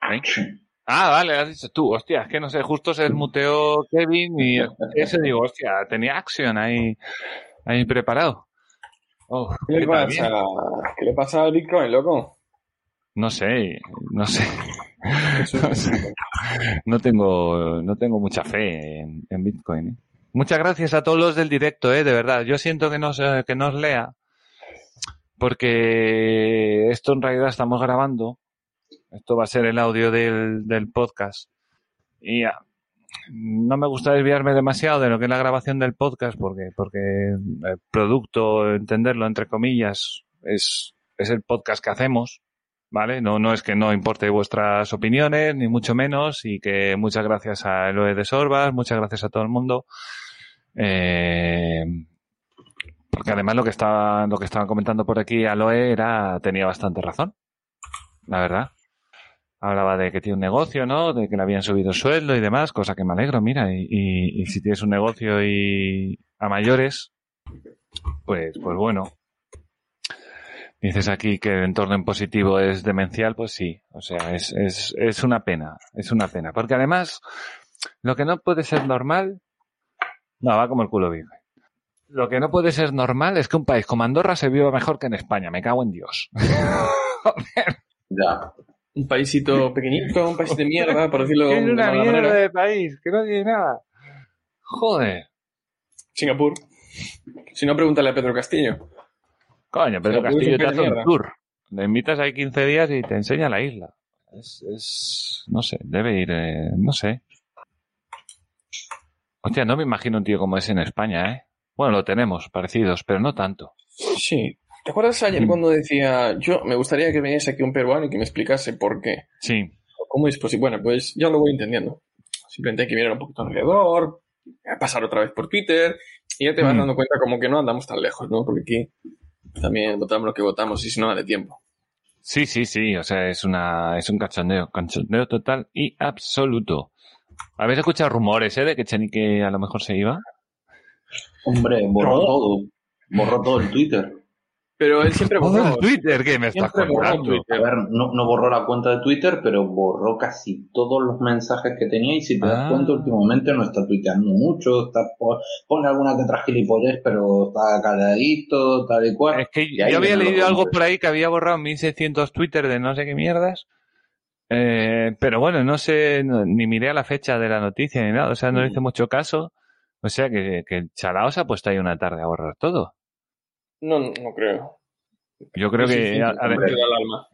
Action. Ah, vale, has dicho tú. Hostia, es que no sé, justo se desmuteó Kevin y ese digo, hostia, tenía Action ahí, ahí preparado. Oh, ¿Qué le ¿qué tal, pasa? ¿Qué le pasa al Bitcoin, loco? No sé, no sé. No sé. No tengo, no tengo mucha fe en, en Bitcoin. ¿eh? Muchas gracias a todos los del directo, eh, de verdad. Yo siento que no se- que no os lea, porque esto en realidad estamos grabando. Esto va a ser el audio del, del podcast. Y ah, no me gusta desviarme demasiado de lo que es la grabación del podcast, porque, porque el producto, entenderlo entre comillas, es, es el podcast que hacemos. ¿vale? No, no es que no importe vuestras opiniones, ni mucho menos, y que muchas gracias a Eloe de Sorbas, muchas gracias a todo el mundo. Eh, porque además lo que estaba, lo que estaba comentando por aquí Aloe era, tenía bastante razón, la verdad. Hablaba de que tiene un negocio, ¿no? De que le habían subido el sueldo y demás, cosa que me alegro, mira, y, y- si tienes un negocio y a mayores, pues, pues bueno, Dices aquí que el entorno en positivo es demencial, pues sí. O sea, es, es, es una pena, es una pena. Porque además, lo que no puede ser normal, no, va como el culo viejo. Lo que no puede ser normal es que un país como Andorra se viva mejor que en España. Me cago en Dios. Ya. Un paísito pequeñito, un país de mierda, por decirlo de una mala mierda manera. de país, que no tiene nada. Joder. Singapur. Si no, pregúntale a Pedro Castillo. Coño, Pedro Singapur Castillo te hace un tour. Le invitas ahí 15 días y te enseña la isla. Es, es no sé, debe ir, eh, no sé. Hostia, no me imagino un tío como ese en España, ¿eh? Bueno, lo tenemos, parecidos, pero no tanto. Sí. ¿Te acuerdas ayer Mm. cuando decía, yo me gustaría que viniese aquí un peruano y que me explicase por qué? Sí. ¿Cómo es posible? Bueno, pues yo lo voy entendiendo. Simplemente hay que mirar un poquito alrededor, pasar otra vez por Twitter, y ya te vas Mm. dando cuenta como que no andamos tan lejos, ¿no? Porque aquí también votamos lo que votamos y si no da de tiempo. Sí, sí, sí, o sea, es una, es un cachondeo, cachondeo total y absoluto. ¿Habéis escuchado rumores, eh, de que Chenique a lo mejor se iba? Hombre, borró No. todo. Borró todo el Twitter. Pero él siempre borró. el Twitter, ¿qué me estás contando? A ver, no, no borró la cuenta de Twitter, pero borró casi todos los mensajes que tenía y si te Ah. das cuenta últimamente no está tuiteando mucho, está po- pone alguna que otra gilipollez, pero está calladito, tal y cual. Es que yo había leído algo por ahí que había borrado 1600 Twitter de no sé qué mierdas. Eh, pero bueno, no sé, no- ni miré a la fecha de la noticia ni nada, o sea, no le Mm. hice mucho caso. O sea que, que el chalao se ha puesto ahí una tarde a borrar todo. No, no creo. Yo creo Sí, que... sí, a- sí, a ver, hombre, da el alma.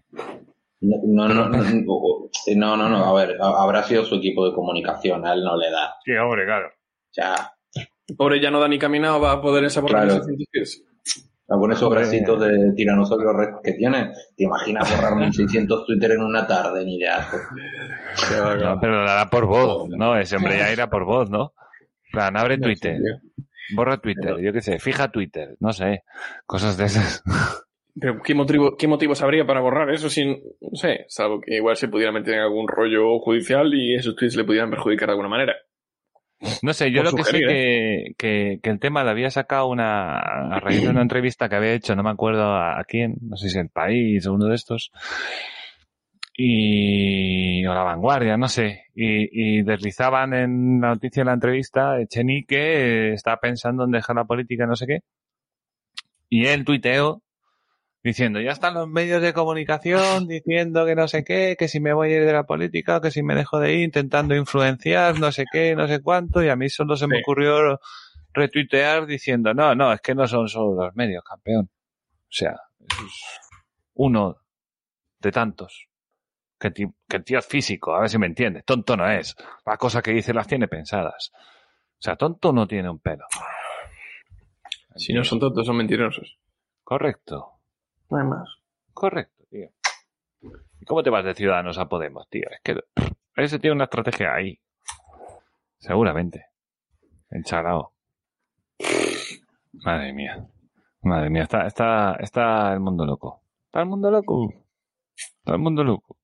No, no, no, no, no, no, a ver, ha- habrá sido su equipo de comunicación, a él no le da. sí, hombre, claro. Ya, Pobre ya no da ni caminado, va a poder esa borrar Claro. esos 100 tweets. con esos bracitos de tiranosaurio rex que tiene, ¿te imaginas borrar 1600 Twitter en una tarde? Ni de asco. No, pero lo hará por voz, ¿no? Ese hombre ya irá por voz, ¿no? En plan, abre Twitter, borra Twitter, yo qué sé, fija Twitter, no sé, cosas de esas. Pero ¿qué motivo, ¿qué motivos habría para borrar eso sin, no sé, salvo que igual se pudiera meter en algún rollo judicial y esos tweets le pudieran perjudicar de alguna manera? No sé, yo Por lo que sé que, que, que el tema lo había sacado una, a raíz de una entrevista que había hecho, no me acuerdo a, a quién, no sé si el país o uno de estos, y, o la vanguardia, no sé, y, y deslizaban en la noticia de la entrevista, Echenique eh, estaba pensando en dejar la política, no sé qué, y él tuiteó diciendo, ya están los medios de comunicación diciendo que no sé qué, que si me voy a ir de la política, que si me dejo de ir, intentando influenciar, no sé qué, no sé cuánto, y a mí solo se me Sí. ocurrió retuitear diciendo, no, no, es que no son solo los medios, campeón. O sea, es uno de tantos. Que, que el tío es físico, a ver si me entiendes. Tonto no es. Las cosas que dice las tiene pensadas. O sea, tonto no tiene un pelo. Si no son tontos, son mentirosos. Correcto. No hay más. Correcto, tío. ¿Y cómo te vas de Ciudadanos a Podemos, tío? Es que ese tiene una estrategia ahí. Seguramente. Encharao. Madre mía. Madre mía, está, está, está el mundo loco. Está el mundo loco. Está el mundo loco.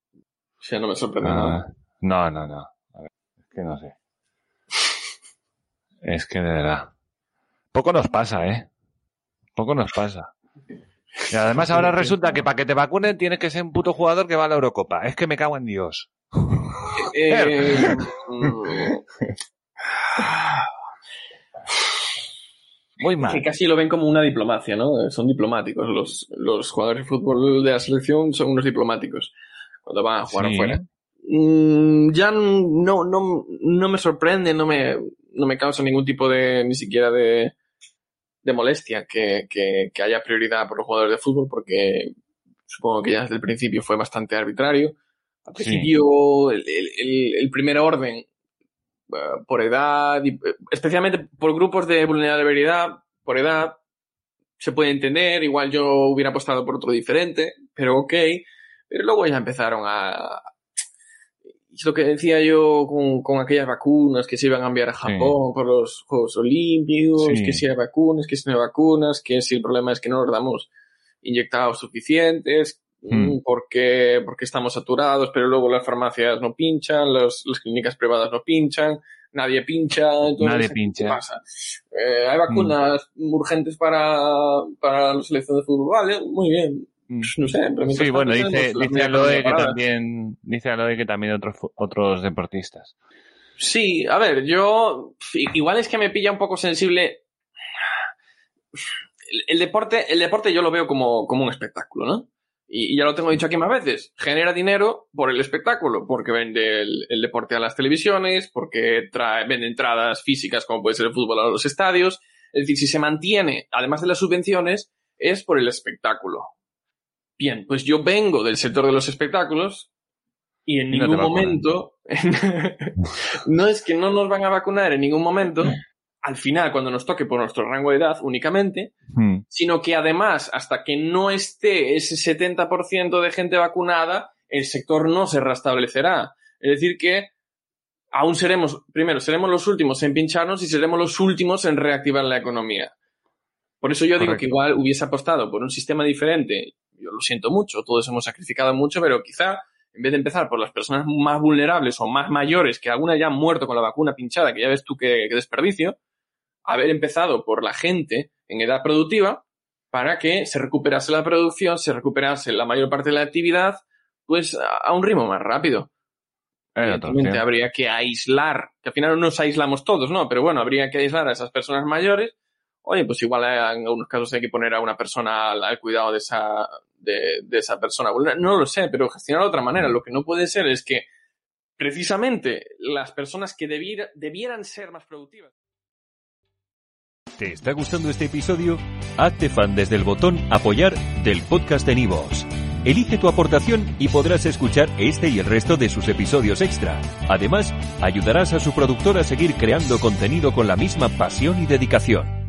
O sea, no me sorprende nada. Ah, no, no, no. A ver, es que no sé. Es que de verdad. Poco nos pasa, ¿eh? Poco nos pasa. Y además ahora resulta que para que te vacunen tienes que ser un puto jugador que va a la Eurocopa. Es que me cago en Dios. Eh, mm, Muy mal. que casi lo ven como una diplomacia, ¿no? Son diplomáticos. Los, los jugadores de fútbol de la selección son unos diplomáticos cuando van a jugar Sí. afuera. Mm, ya no, no, no me sorprende, no me, no me causa ningún tipo de, ni siquiera de, de molestia que, que, que haya prioridad por los jugadores de fútbol porque supongo que ya desde el principio fue bastante arbitrario. Al principio, el, el- el- el primer orden eh, por edad, y, especialmente por grupos de vulnerabilidad, por edad, se puede entender, igual yo hubiera apostado por otro diferente, pero ok, pero luego ya empezaron a... Es lo que decía yo con, con aquellas vacunas que se iban a enviar a Japón por los Juegos Olímpicos, Sí. que si hay vacunas, que si no hay vacunas, que si el problema es que no nos damos inyectados suficientes, Mm. mm, porque, porque estamos saturados, pero luego las farmacias no pinchan, los, las clínicas privadas no pinchan, nadie pincha, entonces, Nadie ¿qué pincha. pasa? Eh, hay vacunas urgentes para, para la selección de fútbol, vale, muy bien. Mm. Pues no sé, Sí, bueno, dice, dice Aloe que también, dice Aloe que también otros, otros deportistas. Sí, a ver, yo igual es que me pilla un poco sensible. El, el deporte, el deporte yo lo veo como, como un espectáculo, ¿no? Y, y ya lo tengo dicho aquí más veces. Genera dinero por el espectáculo, porque vende el, el deporte a las televisiones, porque trae, vende entradas físicas como puede ser el fútbol a los estadios. Es decir, si se mantiene, además de las subvenciones, es por el espectáculo. Bien, pues yo vengo del sector de los espectáculos y en Y ningún momento, no es que no nos van a vacunar en ningún momento, al final, cuando nos toque por nuestro rango de edad únicamente, Mm. sino que además, hasta que no esté ese 70% de gente vacunada, el sector no se restablecerá. Es decir, que aún seremos, primero, seremos los últimos en pincharnos y seremos los últimos en reactivar la economía. Por eso yo digo que igual hubiese apostado por un sistema diferente. Yo lo siento mucho, todos hemos sacrificado mucho, pero quizá en vez de empezar por las personas más vulnerables o más mayores, que algunas ya han muerto con la vacuna pinchada, que ya ves tú qué, qué desperdicio, haber empezado por la gente en edad productiva para que se recuperase la producción, se recuperase la mayor parte de la actividad, pues a, un ritmo más rápido. Evidentemente opción. habría que aislar, que al final no nos aislamos todos, ¿no? Pero bueno, habría que aislar a esas personas mayores. Oye, pues igual en algunos casos hay que poner a una persona al, cuidado de esa, de, esa persona. No lo sé, pero gestionar de otra manera. Lo que no puede ser es que precisamente las personas que debiera- debieran ser más productivas. ¿Te está gustando este episodio? Hazte fan desde el botón Apoyar del podcast de Nivos. Elige tu aportación y podrás escuchar este y el resto de sus episodios extra. Además, ayudarás a su productor a seguir creando contenido con la misma pasión y dedicación.